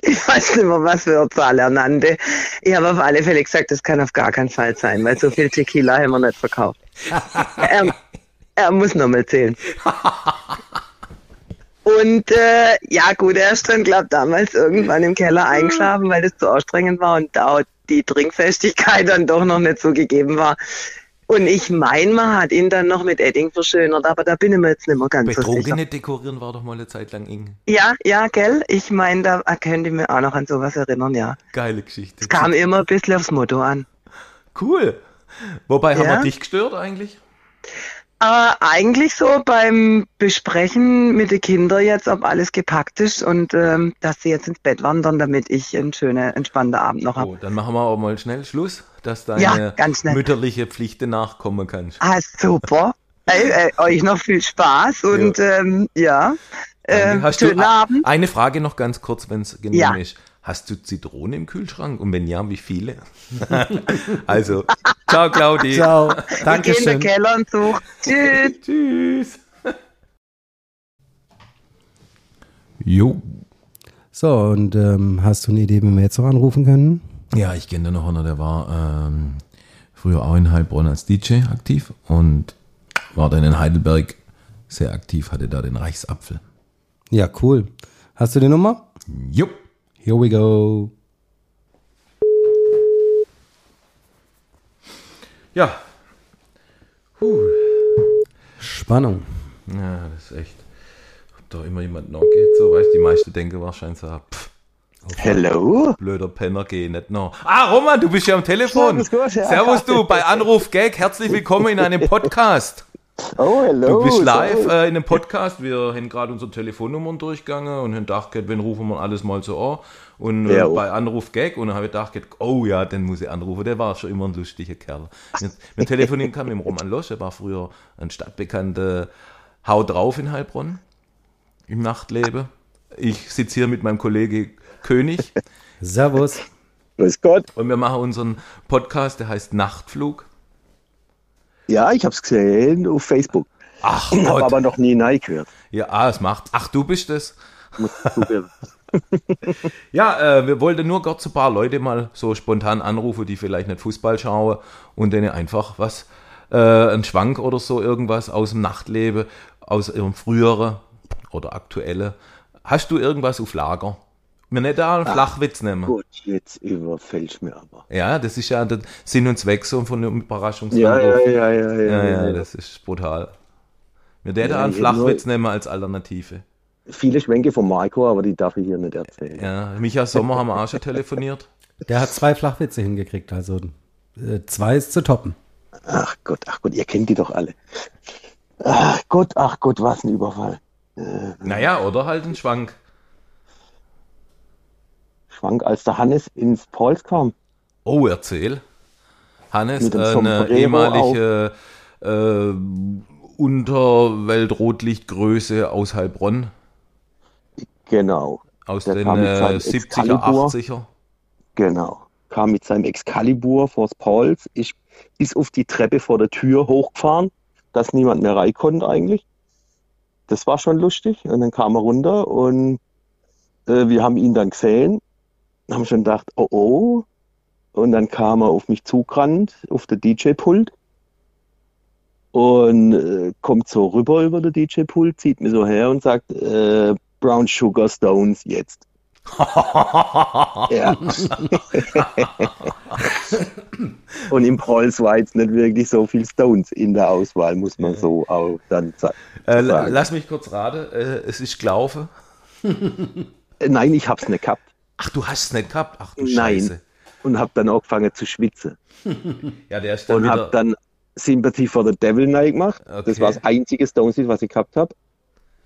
Ich weiß nicht mehr, was für eine Zahl er nannte. Ich habe auf alle Fälle gesagt, das kann auf gar keinen Fall sein, weil so viel Tequila haben wir nicht verkauft. er, er muss nochmal zählen. Und äh, ja gut, er ist dann, glaube damals irgendwann im Keller eingeschlafen, weil das zu anstrengend war und da die Trinkfestigkeit dann doch noch nicht so gegeben war. Und ich meine, man hat ihn dann noch mit Edding verschönert, aber da bin ich mir jetzt nicht mehr ganz so sicher. Dekorieren war doch mal eine Zeit lang ing. Ja, ja, gell? Ich meine, da könnte ich mich auch noch an sowas erinnern, ja. Geile Geschichte. Es kam immer ein bisschen aufs Motto an. Cool. Wobei haben Ja. wir dich gestört eigentlich? Äh, eigentlich so beim Besprechen mit den Kindern jetzt, ob alles gepackt ist und ähm, dass sie jetzt ins Bett wandern, damit ich einen schönen, entspannten Abend noch habe. Oh, dann machen wir auch mal schnell Schluss, dass deine Ja, mütterliche Pflichten nachkommen kannst. Ah, super. Ey, ey, euch noch viel Spaß und ähm, ja, äh, schönen Abend. Eine Frage noch ganz kurz, wenn es genehm Ja. ist. Hast du Zitrone im Kühlschrank? Und wenn ja, wie viele? also, ciao Claudi. Ciao. Ich gehe in den. Keller und suche. Tschüss. Tschüss. Jo. So, und ähm, hast du eine Idee, wie wir jetzt noch anrufen können? Ja, ich kenne da noch einer, der war ähm, früher auch in Heilbronn als DJ aktiv und war dann in Heidelberg sehr aktiv, hatte da den Reichsapfel. Ja, cool. Hast du die Nummer? Jupp. Here we go. Ja. Huh. Spannung. Ja, das ist echt. Ob da immer jemand noch geht, so, weißt die meisten denken wahrscheinlich so, pff, Hello? blöder Penner, geh nicht noch. Ah, Roman, du bist ja am Telefon. Servus, ja. Servus du, bei Anruf Gag, herzlich willkommen in einem Podcast. Oh, hello. Du bist live äh, in einem Podcast. Wir haben gerade unsere Telefonnummern durchgegangen und haben gedacht, wenn rufen wir alles mal so an. Und äh, Ja. bei Anruf Gag und dann habe ich gedacht, oh ja, den muss ich anrufen. Der war schon immer ein lustiger Kerl. Wir, wir telefonieren kann mit dem Roman Losch, der war früher ein stadtbekannter Hau drauf in Heilbronn im Nachtleben. Ich sitze hier mit meinem Kollege König Servus. Grüß Gott. und wir machen unseren Podcast, der heißt Nachtflug. Ja, ich hab's gesehen auf Facebook. Ach Hab Gott. aber noch nie Nein gehört. Ja, ah, es macht. Ach, du bist es. Ja, äh, wir wollten nur kurz ein paar Leute mal so spontan anrufen, die vielleicht nicht Fußball schauen und denen einfach was, äh, ein Schwank oder so, irgendwas aus dem Nachtleben, aus ihrem früheren oder aktuellen. Hast du irgendwas auf Lager? Wir nicht da einen Flachwitz nehmen. Gut, jetzt überfällst mir aber. Ja, das ist ja der Sinn und Zweck so von einem Ja, Überraschungsanruf. ja, ja, ja, ja. ja, ja, ja. das ist brutal. Wir täten Ja, einen Flachwitz nehmen als Alternative. Viele Schwänke von Marco, aber die darf ich hier nicht erzählen. Ja, Micha Sommer haben wir auch schon telefoniert. Der hat zwei Flachwitze hingekriegt, also äh, zwei ist zu toppen. Ach Gott, ach Gott, ihr kennt die doch alle. Ach Gott, ach Gott, was ein Überfall. Naja, oder halt ein Schwank. Schwank, als der Hannes ins Pauls kam. Oh, erzähl. Hannes, äh, eine ehemalige äh, Unterwelt-Rotlichtgröße aus Heilbronn, Genau, aus Der den äh, seinem 70er, Excalibur. 80er. genau. Kam mit seinem Excalibur vors Pauls, ist bis auf die Treppe vor der Tür hochgefahren, dass niemand mehr rein konnte eigentlich. Das war schon lustig. Und dann kam er runter und äh, wir haben ihn dann gesehen, haben schon gedacht, oh oh. Und dann kam er auf mich zugerannt, auf der DJ-Pult. Und äh, kommt so rüber über der DJ-Pult, zieht mir so her und sagt, äh, Brown Sugar Stones jetzt. Ja. und im Pauls war jetzt nicht wirklich so viel Stones in der Auswahl, muss man so auch dann sagen. Äh, sagen. lass mich kurz raten, äh, es ist gelaufen. Äh, Nein, ich hab's nicht gehabt. Ach, du hast es nicht gehabt. Ach du Nein. Scheiße. Und hab dann angefangen zu schwitzen. Ja, der ist dann Und wieder. hab dann Sympathy for the Devil neu gemacht. Okay. Das war das einzige Stones, was ich gehabt habe.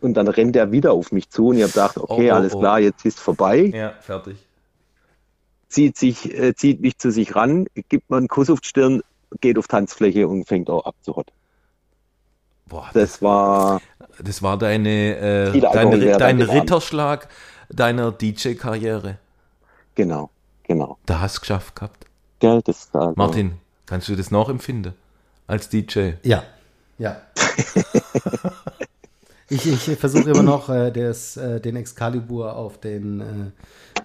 und dann rennt er wieder auf mich zu und ich habe gedacht, okay, Oh, oh, alles oh. klar, jetzt ist vorbei. Ja, fertig. Zieht sich, äh, zieht mich zu sich ran, gibt mir einen Kuss auf die Stirn, geht auf Tanzfläche und fängt auch abzurotten. Boah, das, Das war, das war deine, äh, Alkohol dein. Ritterschlag deiner DJ-Karriere. genau, genau. Da hast du geschafft gehabt. Gell, das war, Martin, kannst du das nachempfinden? Als DJ? Ja, ja. ich ich versuche immer noch äh, des, äh, den Excalibur auf den äh,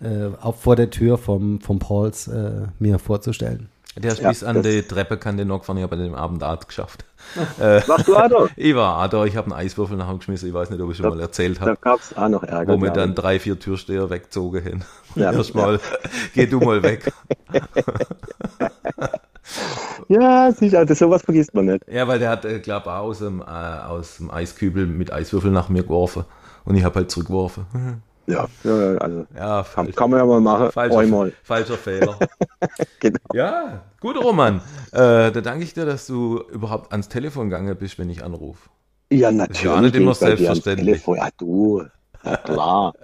äh, auf, vor der Tür vom, vom Pauls äh, mir vorzustellen. Der ist Ja, bis an die Treppenkante noch gefahren, ich habe an dem Abend auch geschafft. Warst du auch da? Ich war auch da, ich habe einen Eiswürfel nachher geschmissen, ich weiß nicht, ob ich schon mal erzählt Da habe. gab es auch noch Ärger. Wo mir dann ich. drei, vier Türsteher wegzogen hin. Ja, Erstmal, geh du mal weg. Ja, sicher, das, sowas vergisst man nicht. Ja, weil der hat, äh, glaube auch aus dem, äh, aus dem Eiskübel mit Eiswürfel nach mir geworfen. Und ich habe halt zurückgeworfen. Ja, ja also Ja, kann, falsch, kann man ja mal machen. falscher, Einmal. falscher Fehler. Genau. Ja, gut, Roman. Äh, da danke ich dir, dass du überhaupt ans Telefon gegangen bist, wenn ich anrufe. Ja, ist natürlich. ja auch nicht immer selbstverständlich. Ja, du. Ja, klar.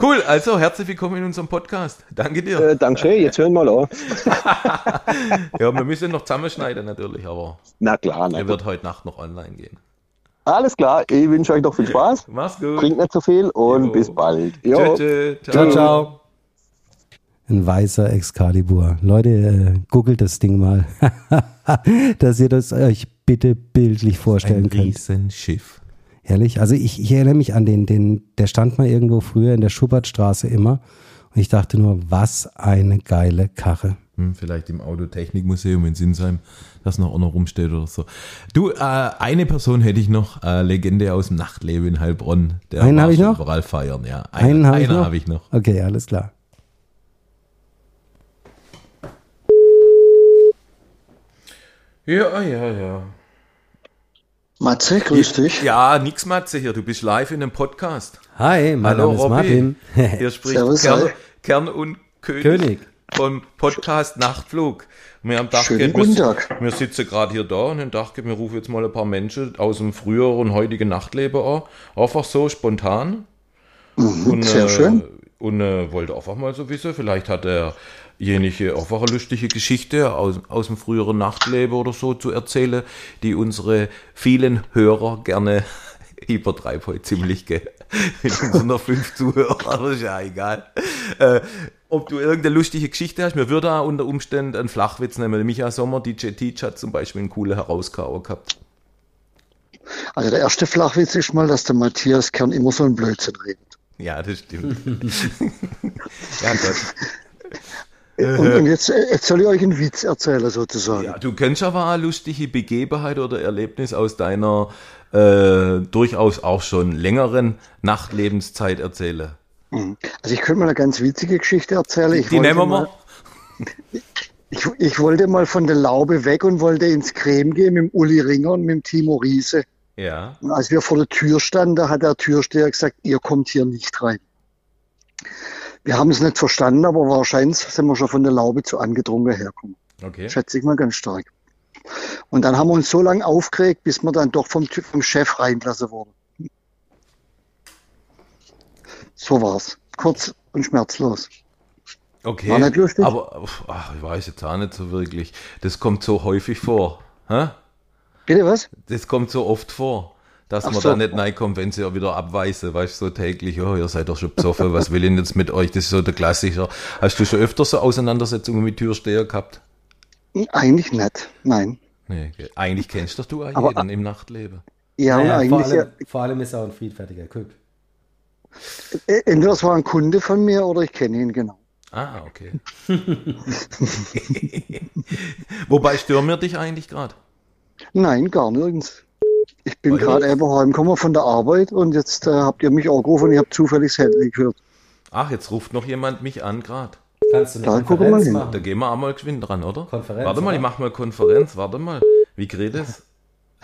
Cool, also herzlich willkommen in unserem Podcast. Danke dir. äh, Dankeschön, jetzt hören wir mal an. Ja, wir müssen noch zusammenschneiden natürlich, aber Na klar, na er wird heute Nacht noch online gehen. Alles klar, ich wünsche euch noch viel Spaß. Mach's gut. Trinkt nicht so viel und Jo. bis bald. Jo. Tschö, tschö. Ciao, ciao. Ein weißer Excalibur. Leute, äh, googelt das Ding mal, dass ihr das euch bitte bildlich vorstellen Ein könnt. Riesenschiff. Ehrlich? Also ich, ich erinnere mich an den, den, der stand mal irgendwo früher in der Schubertstraße immer. Und ich dachte nur, was eine geile Karre. Hm, vielleicht im Autotechnikmuseum in Sinsheim, das noch auch noch rumsteht oder so. Du, äh, eine Person hätte ich noch, äh, Legende aus dem Nachtleben in Heilbronn. Der Einen war hab ich noch? Überall feiern, ja. Einen habe ich, hab ich noch. Okay, alles klar. Ja, ja, ja. Matze, grüß dich. Ja, nix Matze hier, du bist live in einem Podcast. Hi, mein Hallo Name ist Robby. Martin. Hier spricht Servus, Kern. Kern und König, König. Vom Podcast Nachtflug. Wir haben gedacht, Schönen wir, guten Tag. wir sitzen gerade hier da und haben gedacht, wir rufen jetzt mal ein paar Menschen aus dem früheren und heutigen Nachtleben an. Einfach so spontan. und, Mhm, sehr äh, schön. Und äh, wollte einfach mal so wissen, vielleicht hat derjenige einfach eine lustige Geschichte aus, aus dem früheren Nachtleben oder so zu erzählen, die unsere vielen Hörer gerne übertreibe heute ziemlich, gell? Mit unseren fünf Zuhörern, aber ist ja egal. Äh, ob du irgendeine lustige Geschichte hast, mir würde auch unter Umständen einen Flachwitz nehmen. Michael Sommer, DJ Teach, hat zum Beispiel einen coolen Herauskauer gehabt. Also der erste Flachwitz ist mal, dass der Matthias Kern immer so ein Blödsinn redet. Ja, das stimmt. ja, Gott. Und, und jetzt, äh, jetzt soll ich euch einen Witz erzählen sozusagen. Ja, du kennst aber eine lustige Begebenheit oder Erlebnis aus deiner äh, durchaus auch schon längeren Nachtlebenszeit erzählen. Also ich könnte mal eine ganz witzige Geschichte erzählen. Ich Die wollte nehmen mal, wir. Ich, ich wollte mal von der Laube weg und wollte ins Creme gehen mit dem Uli Ringer und mit dem Timo Riese. Ja. Und als wir vor der Tür standen, da hat der Türsteher gesagt, ihr kommt hier nicht rein. Wir haben es nicht verstanden, aber wahrscheinlich sind wir schon von der Laube zu angetrunken herkommen. Okay. Schätze ich mal ganz stark. Und dann haben wir uns so lange aufgeregt, bis wir dann doch vom, vom Chef reingelassen wurden. So war's. Kurz und schmerzlos. Okay. War nicht lustig? Aber ach, ich weiß jetzt auch nicht so wirklich. Das kommt so häufig vor. Hä? Bitte was? Das kommt so oft vor, dass Ach man so. da nicht reinkommt, wenn sie ja wieder abweisen, weißt du, so täglich, oh, ihr seid doch schon besoffen, was will ich denn jetzt mit euch? Das ist so der Klassiker. Hast du schon öfter so Auseinandersetzungen mit Türsteher gehabt? Eigentlich nicht. Nein. Nee, eigentlich kennst doch du auch Aber- jeden im Nachtleben. Ja, Naja, vor, eigentlich, ja, allem, vor allem ist er auch ein friedfertiger Typ. Äh, entweder es war ein Kunde von mir oder ich kenne ihn genau. Ah, okay. Wobei stören wir dich eigentlich gerade? Nein, gar nirgends. Ich bin gerade eben heimgekommen von der Arbeit und jetzt äh, habt ihr mich angerufen und ich habe zufällig das Handy gehört. Ach, jetzt ruft noch jemand mich an gerade. Kannst du eine Da gucken wir mal Konferenz hin. Da machen? gehen wir einmal geschwind dran, oder? Konferenz, Warte mal, oder? ich mach mal Konferenz. Warte mal. Wie geht es?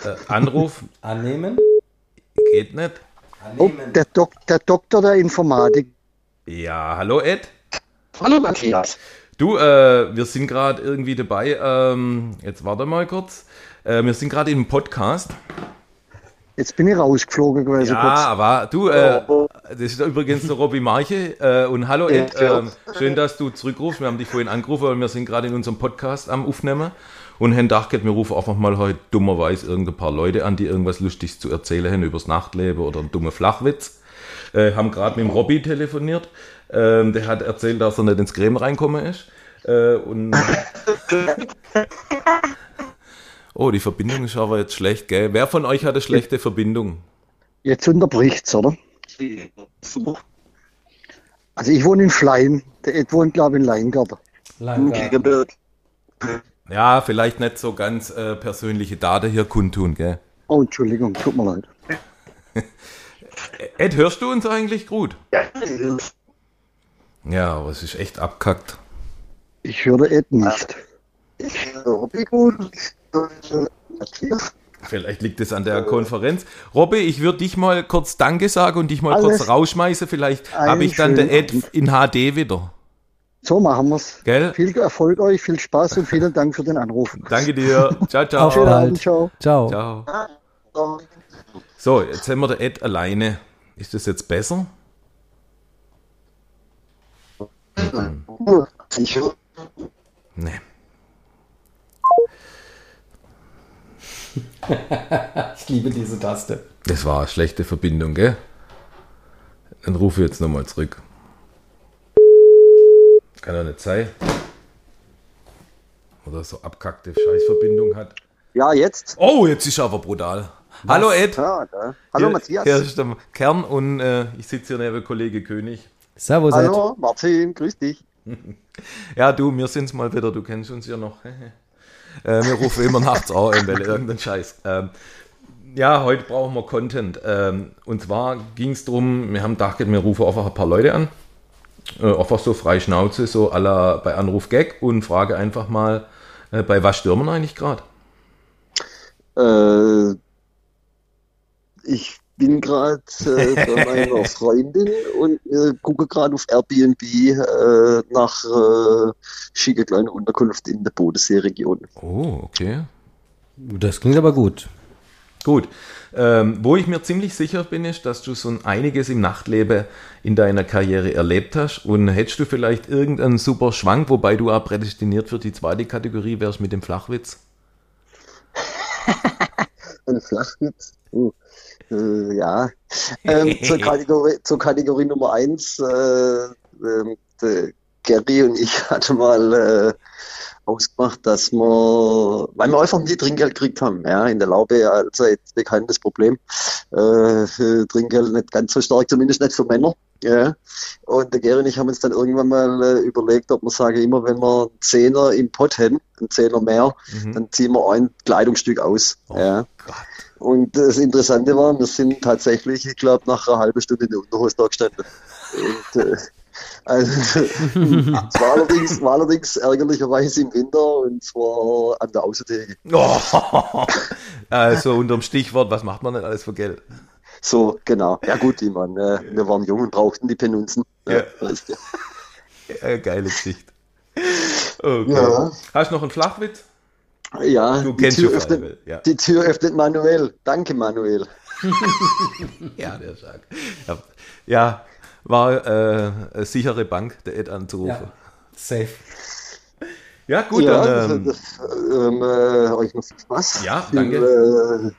Äh, Anruf Annehmen? geht nicht. Oh, der, Dok der Doktor der Informatik. Ja, hallo Ed. Hallo Matthias. Du, äh, wir sind gerade irgendwie dabei. Ähm, jetzt warte mal kurz. Äh, wir sind gerade im Podcast. Jetzt bin ich rausgeflogen gewesen Ja, kurz. aber du, äh, das ist übrigens der Robby Marche. Äh, und hallo Ed, Ja. ähm, schön, dass du zurückrufst. Wir haben dich vorhin angerufen, weil wir sind gerade in unserem Podcast am Aufnehmen. Und haben gedacht, wir rufen einfach mal heute dummerweise irgendein paar Leute an, die irgendwas Lustiges zu erzählen haben übers Nachtleben oder einen dummen Flachwitz. Äh, haben gerade mit dem Robby telefoniert. Ähm, der hat erzählt, dass er nicht ins Creme reinkommen ist. Äh, und oh, die Verbindung ist aber jetzt schlecht, gell? Wer von euch hat eine schlechte Verbindung? Jetzt unterbricht's, oder? Super. Also ich wohne in Flein. Der Ed wohnt, glaube ich, in Leingarten. Gegenberg. Ja, vielleicht nicht so ganz äh, persönliche Daten hier kundtun, gell? Oh, Entschuldigung, tut mir leid. Ed, hörst du uns eigentlich gut? Ja, Ja, aber es ist echt abkackt. Ich höre Ed nicht. Hobby gut. Vielleicht liegt es an der Konferenz. Robby, ich würde dich mal kurz Danke sagen und dich mal Alles. kurz rausschmeißen. Vielleicht habe ich dann den Ed in HD wieder. So machen wir's. Gell? Viel Erfolg euch, viel Spaß und vielen Dank für den Anruf. Danke dir. Ciao, ciao. Auf Schönen. Abend, ciao. Ciao. Ciao. So, jetzt haben wir den Ed alleine. Ist das jetzt besser? Ich höre Nee. Ich liebe diese Taste. Das war eine schlechte Verbindung, gell? Dann rufe ich jetzt nochmal zurück. Kann doch nicht sein. Oder so abkackte Scheißverbindung hat. Ja, jetzt. Oh, jetzt ist aber brutal. Hallo Ed. Ja. Hallo hier, Matthias. Hier ist der Kern und äh, ich sitze hier neben Kollege König. Servus, Ed. Hallo Martin, grüß dich. Ja, du, wir sind's mal wieder, du kennst uns ja noch. äh, wir rufen immer nachts an, weil irgendein Scheiß. Ähm, ja, heute brauchen wir Content. Ähm, und zwar ging es darum, wir haben gedacht, wir rufen einfach ein paar Leute an. Äh, einfach so frei Schnauze, so aller bei Anruf Gag und frage einfach mal, äh, bei was stürmen wir eigentlich gerade? Äh, ich bin gerade äh, bei meiner Freundin und äh, gucke gerade auf Airbnb äh, nach äh, schicke kleine Unterkunft in der Bodenseeregion. Oh, okay. Das klingt aber gut. Gut. Ähm, wo ich mir ziemlich sicher bin, ist, dass du so ein einiges im Nachtleben in deiner Karriere erlebt hast. Und hättest du vielleicht irgendeinen super Schwank, wobei du auch prädestiniert für die zweite Kategorie wärst mit dem Flachwitz? Ein Flachwitz. Oh. Äh, ja. Ähm, zur, Kategorie, zur Kategorie Nummer eins. Äh, der Gary und ich hatten mal äh, ausgemacht, dass wir, weil wir einfach nie Trinkgeld gekriegt haben, ja, in der Laube allzeit bekanntes Problem. Äh, Trinkgeld nicht ganz so stark, zumindest nicht für Männer. Ja. Und der Gary und ich haben uns dann irgendwann mal äh, überlegt, ob wir sagen, immer wenn wir einen Zehner im Pott hätten, einen Zehner mehr, Mhm. dann ziehen wir ein Kleidungsstück aus. Oh ja. Gott. Und das Interessante war, wir sind tatsächlich, ich glaube, nach einer halben Stunde in der Unterhose da gestanden. Und, äh, also, es war allerdings, war allerdings ärgerlicherweise im Winter und zwar an der Außentheke. Oh. Also unterm Stichwort, was macht man denn alles für Geld? So, genau. Ja gut, ich meine, äh, wir waren jung und brauchten die Penunzen. Ja. weißt du. Äh, geile Geschichte. Okay. Ja. Hast du noch einen Flachwitz? ja Du die, kennst Tür schon öffnet, ja. die Tür öffnet Manuel. Danke, Manuel. Ja, der sagt. Ja, ja war äh, eine sichere Bank, der Ed anzurufen. Safe. Ja, gut, ja, dann. Ähm, das, ähm, äh, euch noch viel Spaß. Ja, viel, danke. Äh,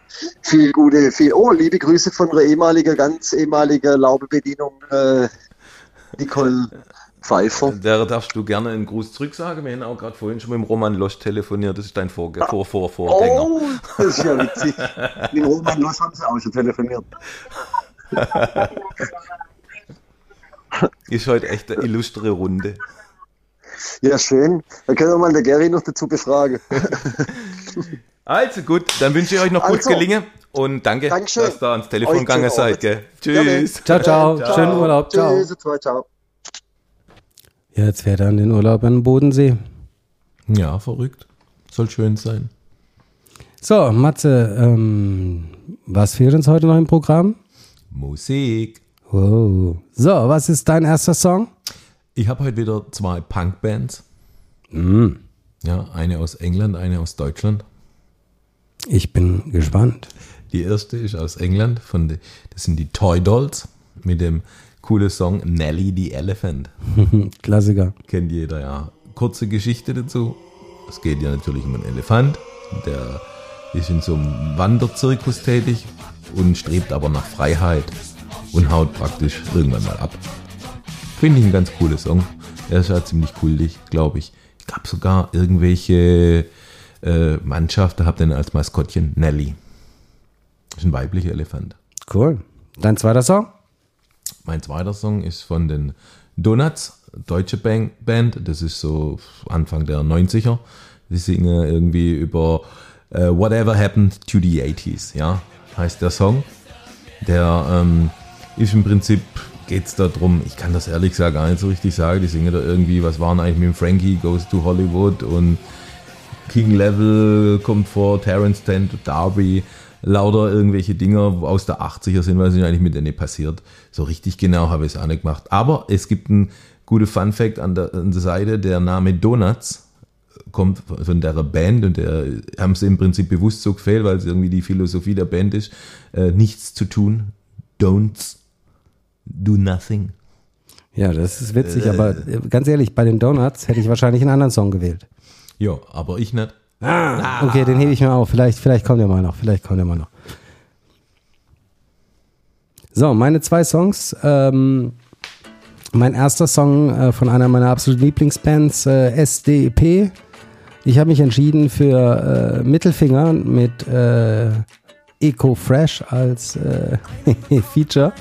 viel gute, viel, oh, liebe Grüße von einer ehemaligen, ganz ehemaligen Laubebedienung, äh, Nicole Pfeiffer. der darfst du gerne einen Gruß zurück sagen. Wir haben auch gerade vorhin schon mit dem Roman Losch telefoniert. Das ist dein Vorge Vor Vor Vorgänger. Oh, das ist ja witzig. Mit Roman Loss haben sie auch schon telefoniert. Ist heute echt eine illustre Runde. Ja, schön. Dann können wir mal den Gary noch dazu befragen. Also gut, dann wünsche ich euch noch gutes Also. Gelingen und danke, Dankeschön. dass ihr ans Telefon Euch gegangen seid. Gell? Tschüss. Ciao, ciao. Schönen Urlaub. Ciao. Tschüss, ciao, ciao. Ja, jetzt fährt er an den Urlaub an den Bodensee. Ja, verrückt. Soll schön sein. So, Matze, ähm, was fehlt uns heute noch im Programm? Musik. Wow. So, was ist dein erster Song? Ich habe heute wieder zwei Punkbands. Mm, Ja, eine aus England, eine aus Deutschland. ich bin gespannt. Die erste ist aus England, von de, das sind die Toy Dolls mit dem coolen Song Nelly the Elephant. Klassiker. Kennt jeder, ja. Kurze Geschichte dazu. Es geht ja natürlich um einen Elefant, der ist in so einem Wanderzirkus tätig und strebt aber nach Freiheit und haut praktisch irgendwann mal ab. Finde ich ein ganz cooler Song. Er ist ja ziemlich kultig, glaube ich. Ich glaube sogar irgendwelche äh, Mannschaften habt den als Maskottchen Nelly. Ist ein weiblicher Elefant. Cool. Dein zweiter Song? Mein zweiter Song ist von den Donuts, deutsche Band. Das ist so Anfang der 90er. Die singen irgendwie über äh, Whatever Happened to the 80s, ja, heißt der Song. Der ähm, ist im Prinzip, geht es darum, ich kann das ehrlich gesagt gar nicht so richtig sagen. Die singen da irgendwie, was waren eigentlich mit dem Frankie Goes to Hollywood und King Level kommt vor, Terence Stamp, Darby, lauter irgendwelche Dinger aus der 80er sind, was ist eigentlich mit denen passiert. So richtig genau habe ich es auch nicht gemacht. Aber es gibt einen guten Fun Fact an der, an der Seite, der Name Donuts kommt von der Band und der haben sie im Prinzip bewusst so gefehlt, weil es irgendwie die Philosophie der Band ist, äh, nichts zu tun, don'ts, do nothing. Ja, das ist witzig, aber äh, ganz ehrlich, bei den Donuts hätte ich wahrscheinlich einen anderen Song gewählt. Ja, aber ich nicht. Ah, okay, den hebe ich mir auf. Vielleicht, vielleicht kommt er mal noch. Vielleicht kommt er mal noch. So, meine zwei Songs. Ähm, mein erster Song äh, von einer meiner absoluten Lieblingsbands, äh, SDP. Ich habe mich entschieden für äh, Mittelfinger mit äh, Eco Fresh als äh, Feature.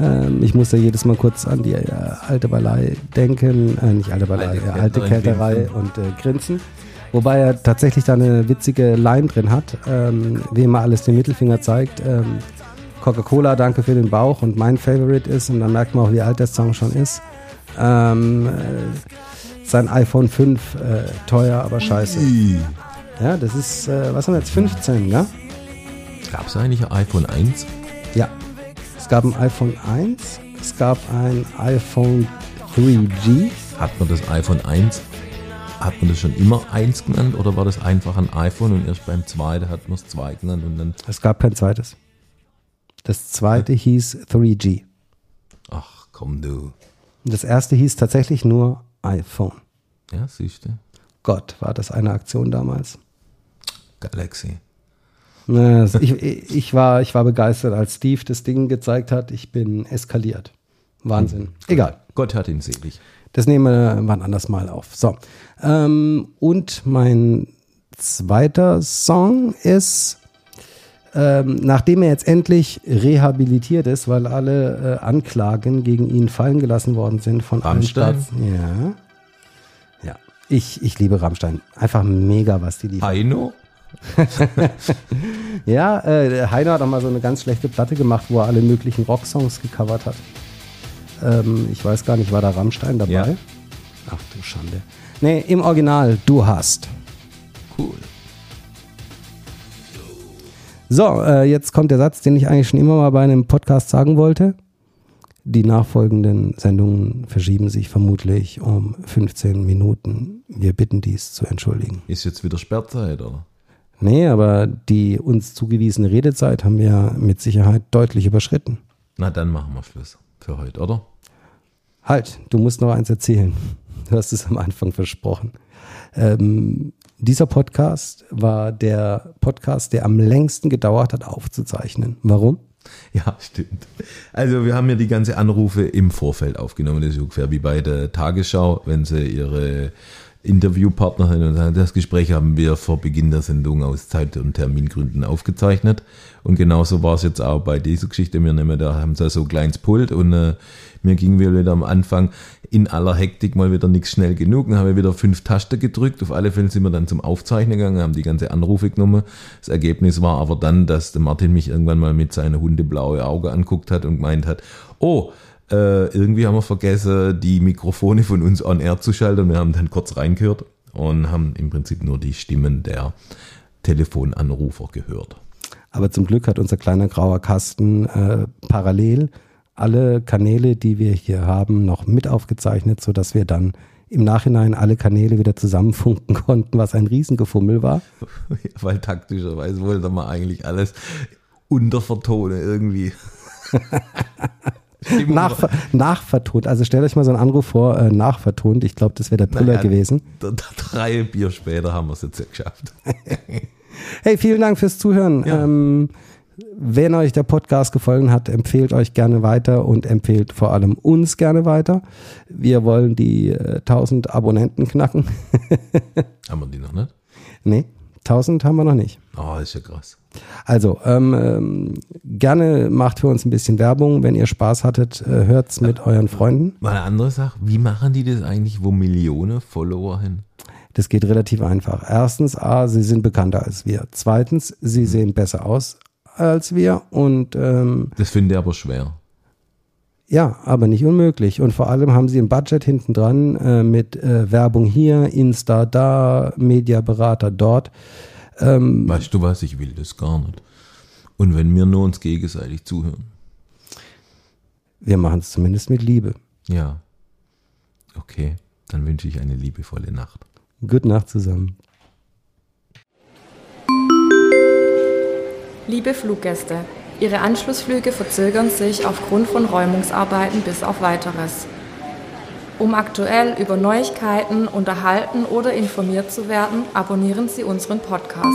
Ähm, ich muss da jedes Mal kurz an die äh, alte Ballei denken, äh, nicht alte Ballei, Alte äh, alte Kälterei, und äh, Grinsen. Wobei er tatsächlich da eine witzige Line drin hat, ähm, wem er alles den Mittelfinger zeigt. Ähm, Coca-Cola, danke für den Bauch und mein Favorite ist, und dann merkt man auch, wie alt der Song schon ist. Ähm, äh, sein iPhone 5, äh, teuer, aber scheiße. Ja, das ist, äh, was haben wir jetzt, 15, ne? Gab es eigentlich ein iPhone 1? Ja. Es gab ein iPhone 1, es gab ein iPhone 3G. Hat man das iPhone 1, hat man das schon immer 1 genannt oder war das einfach ein iPhone und erst beim zweiten hat man es 2 genannt und dann, Es gab kein zweites. Das zweite hieß 3G. ach komm du. Das erste hieß tatsächlich nur iPhone. Ja, siehst du. Gott, war das eine Aktion damals. Galaxy. Ich, ich, war, ich war begeistert, als Steve das Ding gezeigt hat. Ich bin eskaliert. Wahnsinn. Egal. Gott hat ihn selig. Das nehmen wir wann anders mal auf. So. Ähm, und mein zweiter Song ist, ähm, nachdem er jetzt endlich rehabilitiert ist, weil alle äh, Anklagen gegen ihn fallen gelassen worden sind von allen Rammstein? Staats. Ja. Ja. Ich, ich liebe Rammstein. Einfach mega, was die liefern. Heino? Ja, äh, Heiner hat auch mal so eine ganz schlechte Platte gemacht, wo er alle möglichen Rocksongs gecovert hat. Ähm, ich weiß gar nicht, war da Rammstein dabei? Ja. Ach du Schande. Nee, im Original, du hast. Cool. So, äh, jetzt kommt der Satz, den ich eigentlich schon immer mal bei einem Podcast sagen wollte. Die nachfolgenden Sendungen verschieben sich vermutlich um 15 Minuten. Wir bitten dies zu entschuldigen. Ist jetzt wieder Sperrzeit, oder? Nee, aber die uns zugewiesene Redezeit haben wir mit Sicherheit deutlich überschritten. Na, dann machen wir Schluss für heute, oder? Halt, du musst noch eins erzählen. Du hast es am Anfang versprochen. Ähm, dieser Podcast war der Podcast, der am längsten gedauert hat aufzuzeichnen. Warum? Ja, stimmt. Also wir haben ja die ganze Anrufe im Vorfeld aufgenommen. Das ist ungefähr wie bei der Tagesschau, wenn sie ihre Interviewpartnerin und das Gespräch haben wir vor Beginn der Sendung aus Zeit- und Termingründen aufgezeichnet. Und genauso war es jetzt auch bei dieser Geschichte. Wir nehmen da, haben sie so ein kleines Pult und äh, mir ging wieder am Anfang in aller Hektik mal wieder nichts schnell genug. Dann haben wir wieder fünf Tasten gedrückt. Auf alle Fälle sind wir dann zum Aufzeichnen gegangen, haben die ganze Anrufe genommen. Das Ergebnis war aber dann, dass der Martin mich irgendwann mal mit seiner hundeblaue Auge anguckt hat und gemeint hat, oh, äh, irgendwie haben wir vergessen, die Mikrofone von uns on air zu schalten. Wir haben dann kurz reingehört und haben im Prinzip nur die Stimmen der Telefonanrufer gehört. Aber zum Glück hat unser kleiner grauer Kasten äh, parallel alle Kanäle, die wir hier haben, noch mit aufgezeichnet, sodass wir dann im Nachhinein alle Kanäle wieder zusammenfunken konnten, was ein Riesengefummel war. Weil taktischerweise wollte man eigentlich alles untervertone irgendwie. Nach, nachvertont. Also stellt euch mal so einen Anruf vor, äh, nachvertont. Ich glaube, das wäre der Brüller Naja, gewesen. Drei Bier später haben wir es jetzt ja geschafft. Hey, vielen Dank fürs Zuhören. Ja. Ähm, wenn euch der Podcast gefallen hat, empfehlt euch gerne weiter und empfehlt vor allem uns gerne weiter. Wir wollen die äh, 1000 Abonnenten knacken. Haben wir die noch nicht? nee, 1000 haben wir noch nicht. Oh, ist ja krass. Also, ähm, ähm, gerne macht für uns ein bisschen Werbung. Wenn ihr Spaß hattet, äh, hört's mit euren Freunden. Mal eine andere Sache, wie machen die das eigentlich, wo Millionen Follower hin? Das geht relativ einfach. Erstens, A, sie sind bekannter als wir. Zweitens, sie sehen besser aus als wir. Und ähm, Das finde ich aber schwer. Ja, aber nicht unmöglich. Und vor allem haben sie ein Budget hinten dran äh, mit äh, Werbung hier, Insta da, Mediaberater dort. Ähm, Weißt du was, ich will das gar nicht. Und wenn wir nur uns gegenseitig zuhören. wir machen es zumindest mit Liebe. Ja. Okay, dann wünsche ich eine liebevolle Nacht. Gute Nacht zusammen. Liebe Fluggäste, Ihre Anschlussflüge verzögern sich aufgrund von Räumungsarbeiten bis auf weiteres. Um aktuell über Neuigkeiten unterhalten oder informiert zu werden, abonnieren Sie unseren Podcast.